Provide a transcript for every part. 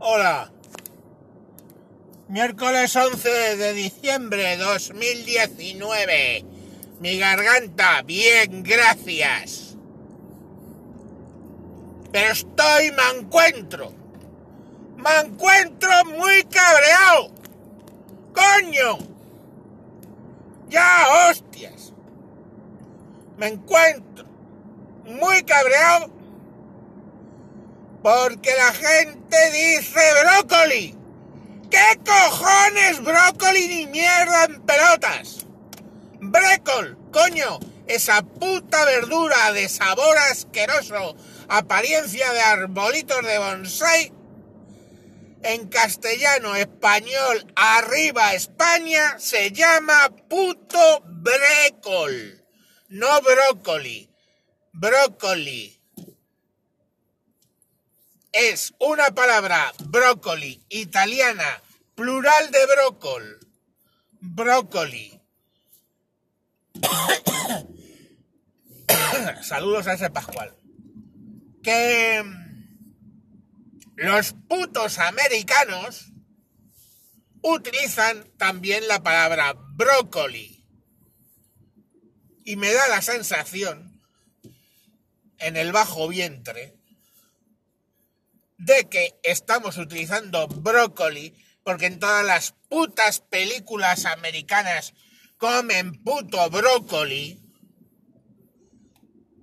Hola. Miércoles 11 de diciembre 2019. Mi garganta, bien, gracias. Pero estoy, me encuentro. Me encuentro muy cabreado. Coño. Ya, hostias. Me encuentro muy cabreado porque la gente dice brócoli. ¿Qué cojones brócoli ni mierda en pelotas? Brécol, coño, esa puta verdura de sabor asqueroso, apariencia de arbolitos de bonsai. En castellano, español, arriba España, se llama puto brécol, no brócoli. Brócoli es una palabra brócoli italiana, plural de brócol. Brócoli. Saludos a ese Pascual. Que los putos americanos utilizan también la palabra brócoli. Y me da la sensación en el bajo vientre de que estamos utilizando brócoli porque en todas las putas películas americanas comen puto brócoli.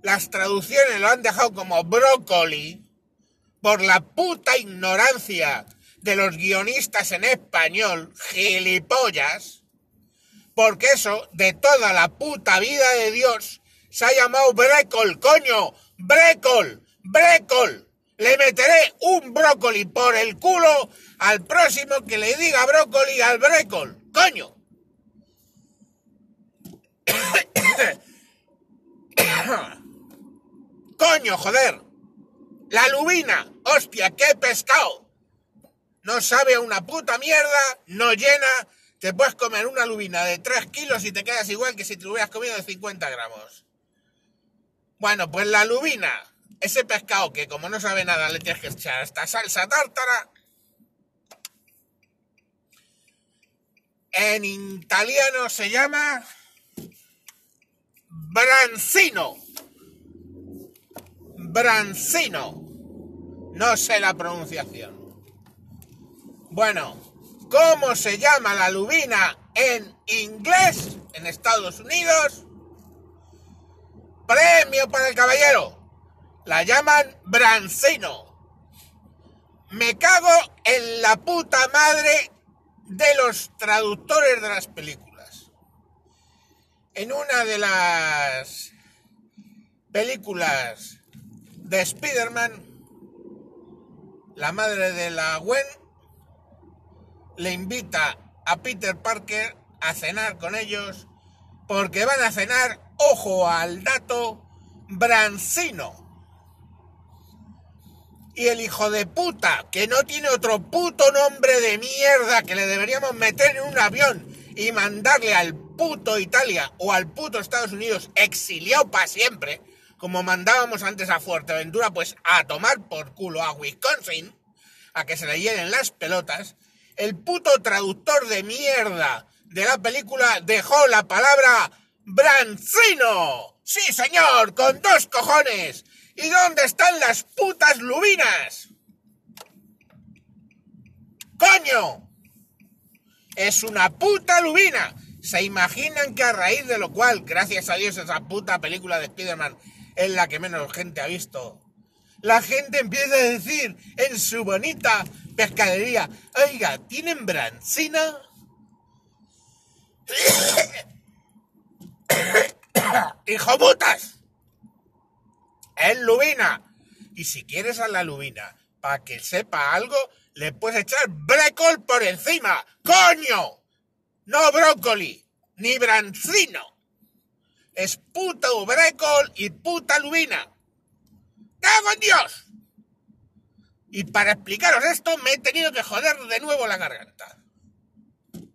Las traducciones lo han dejado como brócoli por la puta ignorancia de los guionistas en español, gilipollas, porque eso de toda la puta vida de Dios se ha llamado brécol, coño, brécol, brécol. Le meteré un brócoli por el culo al próximo que le diga brócoli al brécol. Coño. Coño, joder. La lubina. Hostia, qué pescado. No sabe a una puta mierda, no llena. Te puedes comer una lubina de 3 kilos y te quedas igual que si te hubieras comido de 50 gramos. Bueno, pues la lubina ese pescado que como no sabe nada le tienes que echar esta salsa tártara. En italiano se llama branzino. Branzino. No sé la pronunciación. Bueno, ¿cómo se llama la lubina en inglés en Estados Unidos? Premio para el caballero. La llaman Brancino. Me cago en la puta madre de los traductores de las películas. En una de las películas de Spider-Man, la madre de la Gwen le invita a Peter Parker a cenar con ellos porque van a cenar, ojo al dato, Brancino y el hijo de puta, que no tiene otro puto nombre de mierda que le deberíamos meter en un avión y mandarle al puto Italia o al puto Estados Unidos exiliado para siempre, como mandábamos antes a Fuerteventura, pues a tomar por culo a Wisconsin, a que se le llenen las pelotas, el puto traductor de mierda de la película dejó la palabra Brancino. Sí, señor, con dos cojones. ¿Y dónde están las putas lubinas? ¡Coño! Es una puta lubina. ¿Se imaginan que a raíz de lo cual, gracias a Dios, esa puta película de Spider-Man es la que menos gente ha visto? La gente empieza a decir en su bonita pescadería, oiga, ¿tienen brancina? ¡Hijo putas! Es lubina. Y si quieres a la lubina para que sepa algo, le puedes echar brécol por encima. ¡Coño! No brócoli, ni brancino. Es puto brécol y puta lubina. ¡Cago en Dios! Y para explicaros esto me he tenido que joder de nuevo la garganta.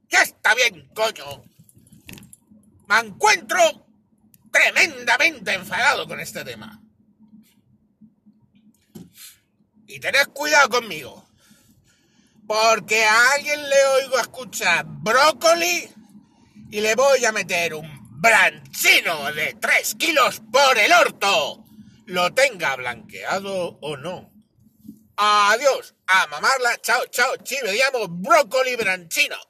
Ya está bien, coño. Me encuentro tremendamente enfadado con este tema. Y tened cuidado conmigo. Porque a alguien le oigo escuchar brócoli y le voy a meter un branchino de 3 kilos por el orto. Lo tenga blanqueado o no. Adiós, a mamarla, chao, chao, chi, brócoli branchino.